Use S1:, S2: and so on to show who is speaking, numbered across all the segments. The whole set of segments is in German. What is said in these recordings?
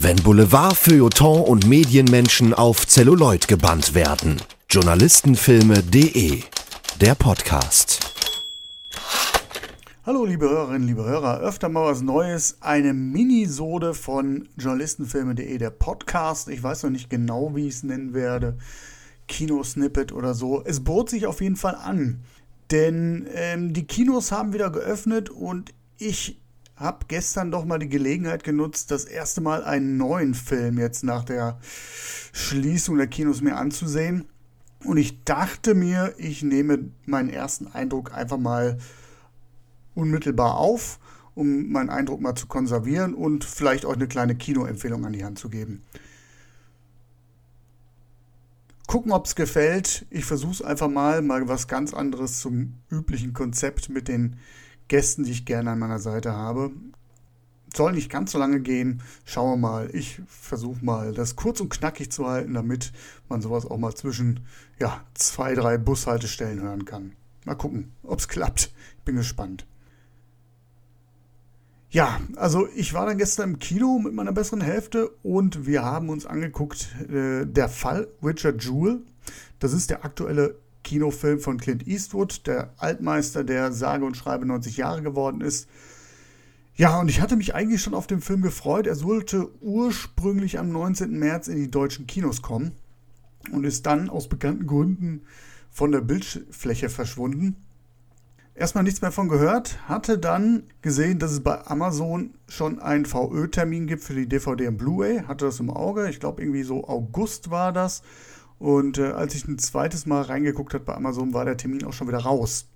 S1: Wenn Boulevard, Feuilleton und Medienmenschen auf Celluloid gebannt werden. Journalistenfilme.de Der Podcast.
S2: Hallo liebe Hörerinnen, liebe Hörer, öfter mal was Neues. Eine Minisode von Journalistenfilme.de, der Podcast. Ich weiß noch nicht genau, wie ich es nennen werde. Kinosnippet oder so. Es bot sich auf jeden Fall an. Denn ähm, die Kinos haben wieder geöffnet und ich habe gestern doch mal die Gelegenheit genutzt, das erste Mal einen neuen Film jetzt nach der Schließung der Kinos mir anzusehen. Und ich dachte mir, ich nehme meinen ersten Eindruck einfach mal unmittelbar auf, um meinen Eindruck mal zu konservieren und vielleicht euch eine kleine Kinoempfehlung an die Hand zu geben. Gucken, ob es gefällt. Ich versuche es einfach mal, mal was ganz anderes zum üblichen Konzept mit den Gästen, die ich gerne an meiner Seite habe. Soll nicht ganz so lange gehen. Schauen wir mal. Ich versuche mal, das kurz und knackig zu halten, damit man sowas auch mal zwischen ja, zwei, drei Bushaltestellen hören kann. Mal gucken, ob es klappt. Ich bin gespannt. Ja, also ich war dann gestern im Kino mit meiner besseren Hälfte und wir haben uns angeguckt, äh, der Fall Richard Jewell. Das ist der aktuelle Kinofilm von Clint Eastwood, der Altmeister, der sage und schreibe 90 Jahre geworden ist. Ja, und ich hatte mich eigentlich schon auf den Film gefreut. Er sollte ursprünglich am 19. März in die deutschen Kinos kommen und ist dann aus bekannten Gründen von der Bildfläche verschwunden. Erstmal nichts mehr von gehört, hatte dann gesehen, dass es bei Amazon schon einen VÖ-Termin gibt für die DVD und Blu-ray, hatte das im Auge, ich glaube irgendwie so August war das und äh, als ich ein zweites Mal reingeguckt habe bei Amazon, war der Termin auch schon wieder raus.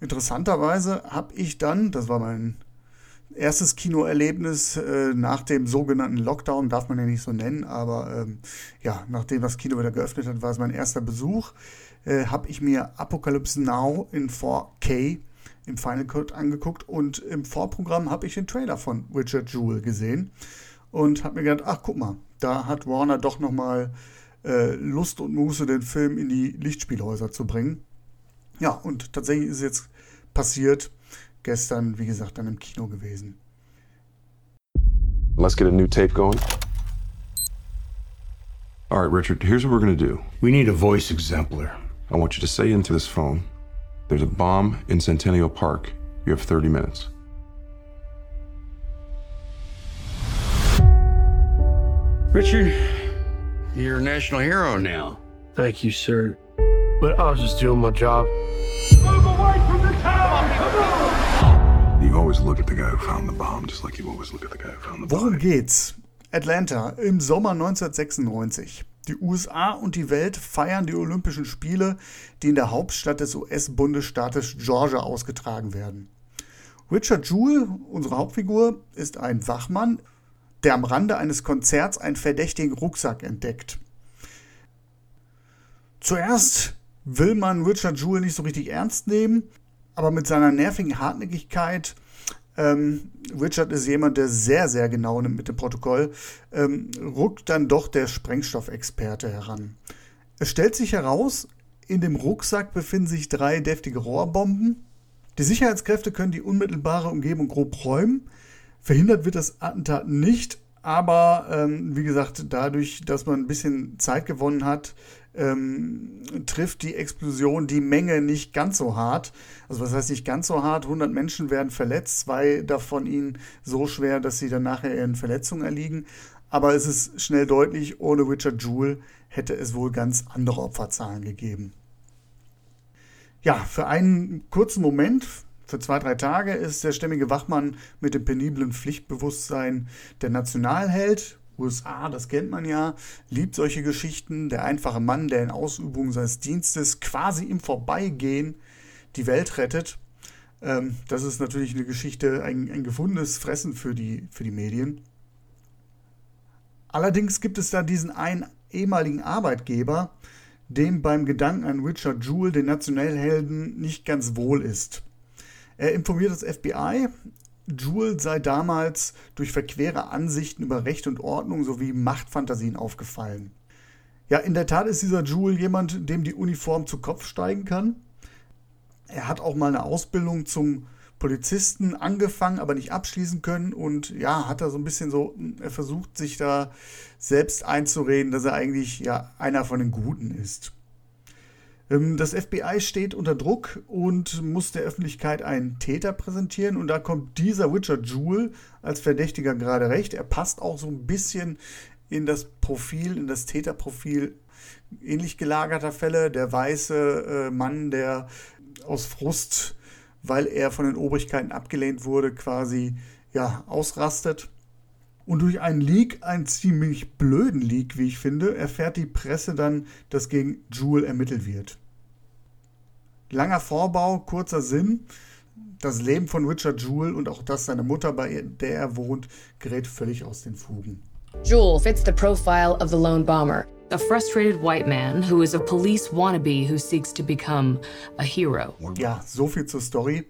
S2: Interessanterweise habe ich dann, das war mein erstes Kinoerlebnis äh, nach dem sogenannten Lockdown, darf man ja nicht so nennen, aber ähm, ja, nachdem das Kino wieder geöffnet hat, war es mein erster Besuch, äh, habe ich mir Apocalypse Now in 4K im Final Cut angeguckt und im Vorprogramm habe ich den Trailer von Richard Jewell gesehen und habe mir gedacht, ach guck mal, da hat Warner doch nochmal mal äh, Lust und Muße, den Film in die Lichtspielhäuser zu bringen. Ja, und tatsächlich ist es jetzt passiert. Gestern, wie gesagt, dann im Kino gewesen.
S3: Let's get a new tape going. All right, Richard, here's what we're going to do.
S4: We need a voice exemplar.
S3: I want you to say into this phone there's a bomb in Centennial Park. You have 30 minutes.
S4: Richard, you're a national hero now.
S5: Thank you, sir. But I was just doing my job.
S6: Move away from the tower!
S3: You always look at the guy who found the bomb, just like you always look at the guy who found the bomb.
S2: Worum geht's? Atlanta im Sommer 1996. Die USA und die Welt feiern die Olympischen Spiele, die in der Hauptstadt des US-Bundesstaates Georgia ausgetragen werden. Richard Jewell, unsere Hauptfigur, ist ein Wachmann der am Rande eines Konzerts einen verdächtigen Rucksack entdeckt. Zuerst will man Richard Jewell nicht so richtig ernst nehmen, aber mit seiner nervigen Hartnäckigkeit, ähm, Richard ist jemand, der sehr, sehr genau nimmt mit dem Protokoll, ähm, ruckt dann doch der Sprengstoffexperte heran. Es stellt sich heraus, in dem Rucksack befinden sich drei deftige Rohrbomben. Die Sicherheitskräfte können die unmittelbare Umgebung grob räumen, Verhindert wird das Attentat nicht, aber ähm, wie gesagt, dadurch, dass man ein bisschen Zeit gewonnen hat, ähm, trifft die Explosion die Menge nicht ganz so hart. Also was heißt nicht ganz so hart? 100 Menschen werden verletzt, zwei davon ihnen so schwer, dass sie dann nachher ihren Verletzungen erliegen. Aber es ist schnell deutlich, ohne Richard Jewell hätte es wohl ganz andere Opferzahlen gegeben. Ja, für einen kurzen Moment, für zwei, drei Tage ist der stämmige Wachmann mit dem peniblen Pflichtbewusstsein der Nationalheld. USA, das kennt man ja, liebt solche Geschichten. Der einfache Mann, der in Ausübung seines Dienstes quasi im Vorbeigehen die Welt rettet. Ähm, das ist natürlich eine Geschichte, ein, ein gefundenes Fressen für die, für die Medien. Allerdings gibt es da diesen einen ehemaligen Arbeitgeber, dem beim Gedanken an Richard Jewell, den Nationalhelden, nicht ganz wohl ist. Er informiert das FBI, Jewel sei damals durch verquere Ansichten über Recht und Ordnung sowie Machtfantasien aufgefallen. Ja, in der Tat ist dieser Jewel jemand, dem die Uniform zu Kopf steigen kann. Er hat auch mal eine Ausbildung zum Polizisten angefangen, aber nicht abschließen können und ja, hat er so ein bisschen so, er versucht sich da selbst einzureden, dass er eigentlich ja einer von den Guten ist. Ähm, das FBI steht unter Druck und muss der Öffentlichkeit einen Täter präsentieren. Und da kommt dieser Richard Jewell als Verdächtiger gerade recht. Er passt auch so ein bisschen in das Profil, in das Täterprofil ähnlich gelagerter Fälle. Der weiße äh, Mann, der aus Frust, weil er von den Obrigkeiten abgelehnt wurde, quasi ja, ausrastet. Und durch einen Leak, einen ziemlich blöden Leak, wie ich finde, erfährt die Presse dann, dass gegen Jewel ermittelt wird. Langer Vorbau, kurzer Sinn. Das Leben von Richard Jewell und auch das seiner Mutter, bei der er wohnt, gerät völlig aus den Fugen.
S7: Jewel fits the profile of the lone bomber. A frustrated white man who is a police wannabe who seeks to become a hero.
S2: Ja, so viel zur Story.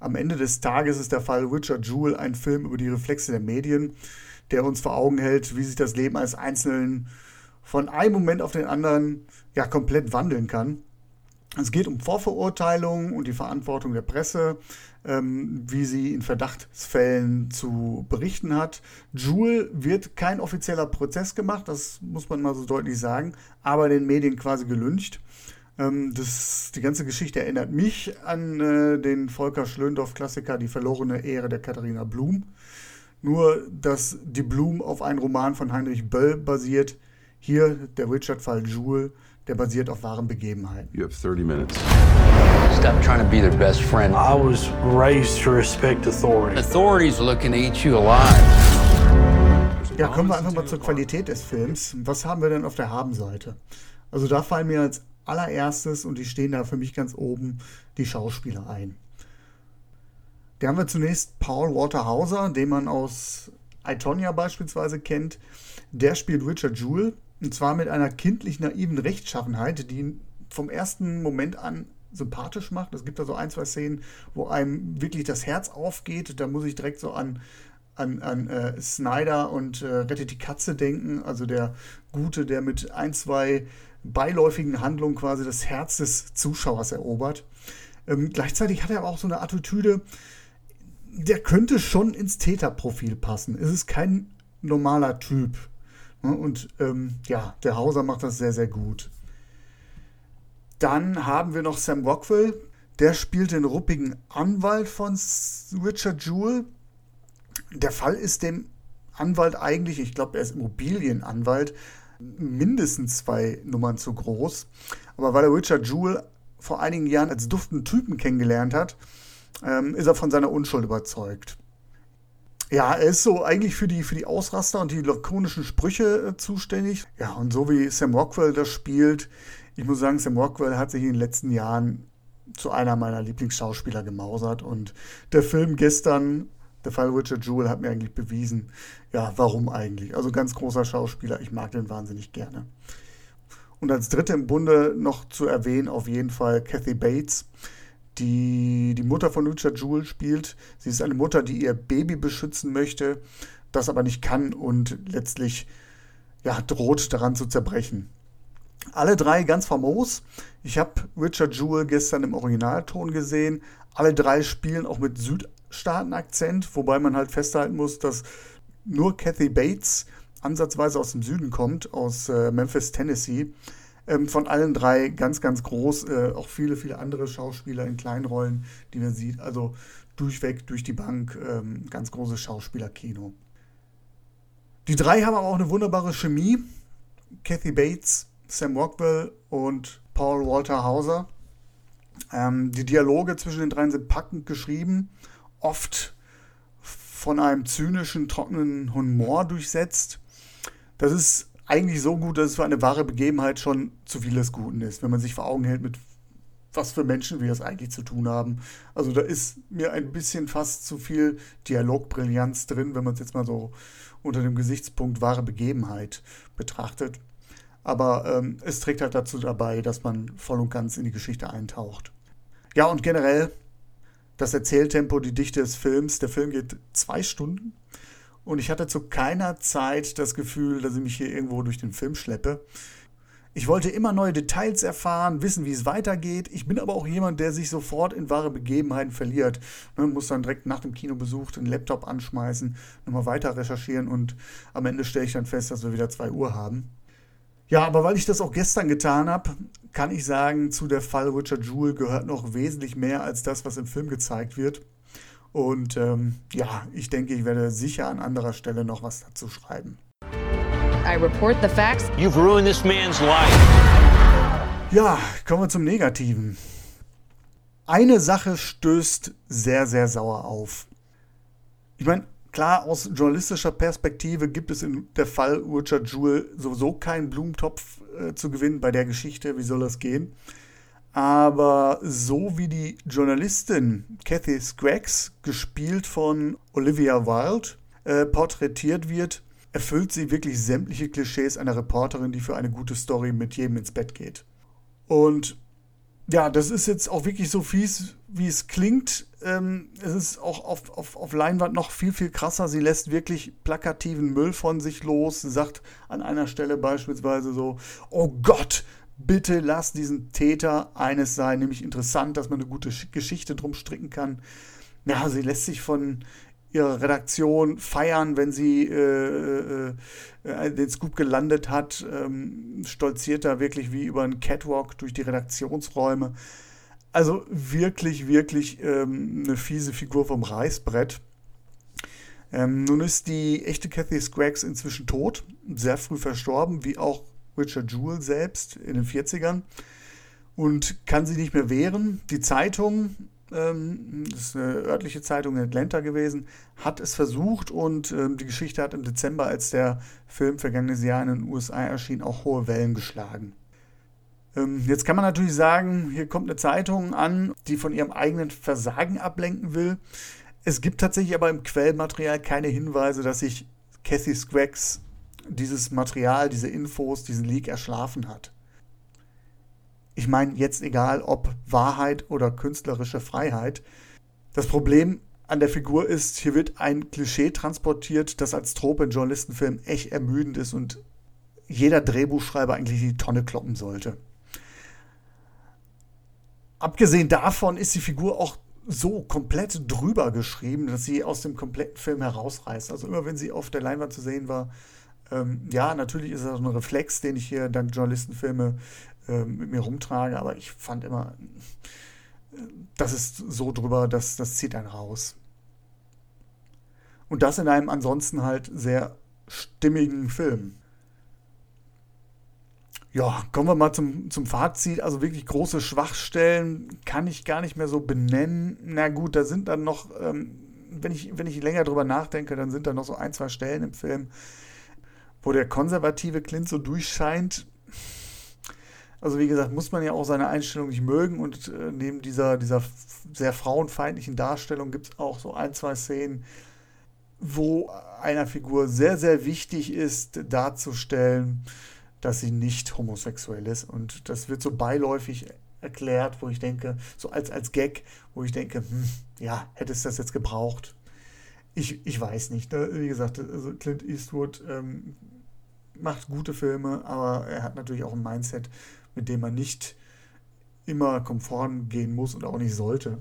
S2: Am Ende des Tages ist der Fall Richard Jewell ein Film über die Reflexe der Medien, der uns vor Augen hält, wie sich das Leben eines Einzelnen von einem Moment auf den anderen ja komplett wandeln kann. Es geht um Vorverurteilung und die Verantwortung der Presse, ähm, wie sie in Verdachtsfällen zu berichten hat. Jewel wird kein offizieller Prozess gemacht, das muss man mal so deutlich sagen, aber den Medien quasi gelüncht. Ähm, das, die ganze Geschichte erinnert mich an äh, den Volker Schlöndorff-Klassiker Die verlorene Ehre der Katharina Blum. Nur, dass die Blum auf einen Roman von Heinrich Böll basiert. Hier der Richard-Fall Jewel, der basiert auf wahren Begebenheiten.
S3: You have 30 minutes.
S4: Stop trying to be their best friend.
S5: I was raised to respect authority.
S4: Authorities looking to eat you alive.
S2: Ja, kommen wir einfach mal zur Qualität des Films. Was haben wir denn auf der Habenseite? Also da fallen mir als allererstes, und die stehen da für mich ganz oben, die Schauspieler ein. Da haben wir zunächst Paul Walter Hauser, den man aus Itonia beispielsweise kennt. Der spielt Richard Jewell, und zwar mit einer kindlich naiven Rechtschaffenheit, die ihn vom ersten Moment an sympathisch macht. Es gibt da so ein, zwei Szenen, wo einem wirklich das Herz aufgeht. Da muss ich direkt so an, an, an äh, Snyder und äh, Rettet die Katze denken. Also der Gute, der mit ein, zwei beiläufigen Handlungen quasi das Herz des Zuschauers erobert. Ähm, gleichzeitig hat er aber auch so eine Attitüde, der könnte schon ins Täterprofil passen. Es ist kein normaler Typ. Ne? Und ähm, ja, der Hauser macht das sehr, sehr gut. Dann haben wir noch Sam Rockwell. Der spielt den ruppigen Anwalt von Richard Jewell. Der Fall ist dem Anwalt eigentlich, ich glaube, er ist Immobilienanwalt, mindestens zwei Nummern zu groß. Aber weil er Richard Jewell vor einigen Jahren als duftenden Typen kennengelernt hat, ähm, ist er von seiner Unschuld überzeugt. Ja, er ist so eigentlich für die, für die Ausraster und die lakonischen Sprüche äh, zuständig. Ja, und so wie Sam Rockwell das spielt, ich muss sagen, Sam Rockwell hat sich in den letzten Jahren zu einer meiner Lieblingsschauspieler gemausert. Und der Film gestern, der Fall Richard Jewell, hat mir eigentlich bewiesen, ja, warum eigentlich. Also ganz großer Schauspieler, ich mag den wahnsinnig gerne. Und als dritte im Bunde noch zu erwähnen, auf jeden Fall Kathy Bates die die Mutter von Richard Jewell spielt. Sie ist eine Mutter, die ihr Baby beschützen möchte, das aber nicht kann und letztlich ja, droht daran zu zerbrechen. Alle drei ganz famos. Ich habe Richard Jewell gestern im Originalton gesehen. Alle drei spielen auch mit Südstaaten-Akzent, wobei man halt festhalten muss, dass nur Kathy Bates ansatzweise aus dem Süden kommt, aus äh, Memphis, Tennessee. Ähm, von allen drei ganz, ganz groß. Äh, auch viele, viele andere Schauspieler in kleinen Rollen, die man sieht. Also durchweg, durch die Bank, ähm, ganz großes Schauspielerkino. Die drei haben aber auch eine wunderbare Chemie. Kathy Bates, Sam Rockwell und Paul Walter Hauser. Ähm, die Dialoge zwischen den dreien sind packend geschrieben, oft von einem zynischen, trockenen Humor durchsetzt. Das ist eigentlich so gut, dass es für eine wahre Begebenheit schon zu viel des Guten ist, wenn man sich vor Augen hält, mit was für Menschen wir es eigentlich zu tun haben. Also da ist mir ein bisschen fast zu viel Dialogbrillanz drin, wenn man es jetzt mal so unter dem Gesichtspunkt wahre Begebenheit betrachtet. Aber ähm, es trägt halt dazu dabei, dass man voll und ganz in die Geschichte eintaucht. Ja, und generell das Erzähltempo, die Dichte des Films. Der Film geht zwei Stunden. Und ich hatte zu keiner Zeit das Gefühl, dass ich mich hier irgendwo durch den Film schleppe. Ich wollte immer neue Details erfahren, wissen, wie es weitergeht. Ich bin aber auch jemand, der sich sofort in wahre Begebenheiten verliert. Man muss dann direkt nach dem Kinobesuch den Laptop anschmeißen, nochmal weiter recherchieren und am Ende stelle ich dann fest, dass wir wieder 2 Uhr haben. Ja, aber weil ich das auch gestern getan habe, kann ich sagen, zu der Fall Richard Jewell gehört noch wesentlich mehr als das, was im Film gezeigt wird. Und ähm, ja, ich denke, ich werde sicher an anderer Stelle noch was dazu schreiben.
S8: I report the facts.
S9: You've ruined this man's life.
S2: Ja, kommen wir zum Negativen. Eine Sache stößt sehr, sehr sauer auf. Ich meine, klar, aus journalistischer Perspektive gibt es in der Fall Richard Jewell sowieso keinen Blumentopf äh, zu gewinnen bei der Geschichte. Wie soll das gehen? Aber so wie die Journalistin Kathy Scraggs, gespielt von Olivia Wilde, äh, porträtiert wird, erfüllt sie wirklich sämtliche Klischees einer Reporterin, die für eine gute Story mit jedem ins Bett geht. Und ja, das ist jetzt auch wirklich so fies, wie es klingt. Ähm, es ist auch auf, auf, auf Leinwand noch viel, viel krasser. Sie lässt wirklich plakativen Müll von sich los. Sagt an einer Stelle beispielsweise so, oh Gott, bitte lass diesen Täter eines sein, nämlich interessant, dass man eine gute Geschichte drum stricken kann. Ja, sie lässt sich von ihre Redaktion feiern, wenn sie äh, äh, äh, den Scoop gelandet hat, ähm, stolziert da wirklich wie über einen Catwalk durch die Redaktionsräume. Also wirklich, wirklich ähm, eine fiese Figur vom Reißbrett. Ähm, nun ist die echte Kathy Scraggs inzwischen tot, sehr früh verstorben, wie auch Richard Jewell selbst in den 40ern und kann sich nicht mehr wehren. Die Zeitung ähm, das ist eine örtliche Zeitung in Atlanta gewesen, hat es versucht und ähm, die Geschichte hat im Dezember, als der Film vergangenes Jahr in den USA erschien, auch hohe Wellen geschlagen. Ähm, jetzt kann man natürlich sagen, hier kommt eine Zeitung an, die von ihrem eigenen Versagen ablenken will. Es gibt tatsächlich aber im Quellmaterial keine Hinweise, dass sich Kathy Scraggs dieses Material, diese Infos, diesen Leak erschlafen hat. Ich meine jetzt egal, ob Wahrheit oder künstlerische Freiheit. Das Problem an der Figur ist, hier wird ein Klischee transportiert, das als Trope in Journalistenfilmen echt ermüdend ist und jeder Drehbuchschreiber eigentlich die Tonne kloppen sollte. Abgesehen davon ist die Figur auch so komplett drüber geschrieben, dass sie aus dem kompletten Film herausreißt. Also immer wenn sie auf der Leinwand zu sehen war, ähm, ja, natürlich ist das ein Reflex, den ich hier dank Journalistenfilme äh, mit mir rumtrage, aber ich fand immer, das ist so drüber, dass das zieht einen raus. Und das in einem ansonsten halt sehr stimmigen Film. Ja, kommen wir mal zum, zum Fazit. Also wirklich große Schwachstellen kann ich gar nicht mehr so benennen. Na gut, da sind dann noch, ähm, wenn, ich, wenn ich länger drüber nachdenke, dann sind da noch so ein, zwei Stellen im Film, wo der konservative Clint so durchscheint. Also wie gesagt, muss man ja auch seine Einstellung nicht mögen und äh, neben dieser, dieser sehr frauenfeindlichen Darstellung gibt es auch so ein, zwei Szenen, wo einer Figur sehr, sehr wichtig ist, darzustellen, dass sie nicht homosexuell ist. Und das wird so beiläufig erklärt, wo ich denke, so als, als Gag, wo ich denke, hm, ja, hätte es das jetzt gebraucht? Ich, ich weiß nicht. Ne? Wie gesagt, also Clint Eastwood ähm, macht gute Filme, aber er hat natürlich auch ein Mindset, mit dem man nicht immer konform gehen muss und auch nicht sollte.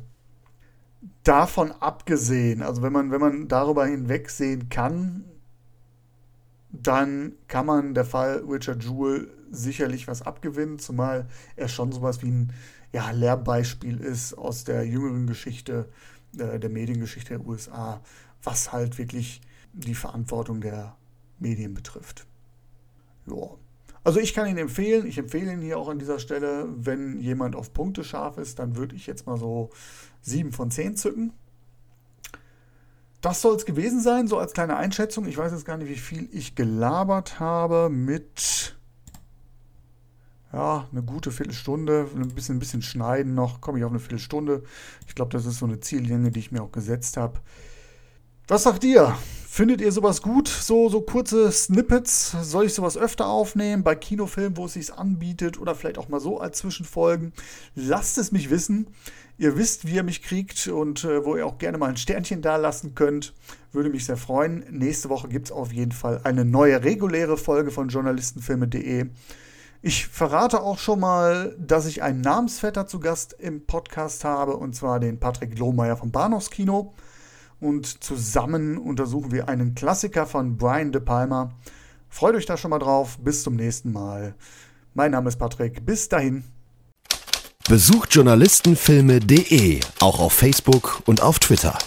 S2: Davon abgesehen, also wenn man, wenn man darüber hinwegsehen kann, dann kann man der Fall Richard Jewell sicherlich was abgewinnen, zumal er schon sowas wie ein ja, Lehrbeispiel ist aus der jüngeren Geschichte, äh, der Mediengeschichte der USA, was halt wirklich die Verantwortung der Medien betrifft. Ja. Also ich kann ihn empfehlen, ich empfehle ihn hier auch an dieser Stelle, wenn jemand auf Punkte scharf ist, dann würde ich jetzt mal so 7 von 10 zücken. Das soll es gewesen sein, so als kleine Einschätzung. Ich weiß jetzt gar nicht, wie viel ich gelabert habe mit ja, eine gute Viertelstunde, ein bisschen, ein bisschen schneiden noch, komme ich auf eine Viertelstunde. Ich glaube, das ist so eine Ziellänge, die ich mir auch gesetzt habe. Was sagt ihr? Findet ihr sowas gut? So, so kurze Snippets? Soll ich sowas öfter aufnehmen? Bei Kinofilmen, wo es sich anbietet? Oder vielleicht auch mal so als Zwischenfolgen? Lasst es mich wissen. Ihr wisst, wie ihr mich kriegt und äh, wo ihr auch gerne mal ein Sternchen da lassen könnt. Würde mich sehr freuen. Nächste Woche gibt es auf jeden Fall eine neue reguläre Folge von journalistenfilme.de. Ich verrate auch schon mal, dass ich einen Namensvetter zu Gast im Podcast habe, und zwar den Patrick Lohmeier vom Bahnhofskino. Und zusammen untersuchen wir einen Klassiker von Brian De Palma. Freut euch da schon mal drauf. Bis zum nächsten Mal. Mein Name ist Patrick. Bis dahin.
S1: Besucht journalistenfilme.de auch auf Facebook und auf Twitter.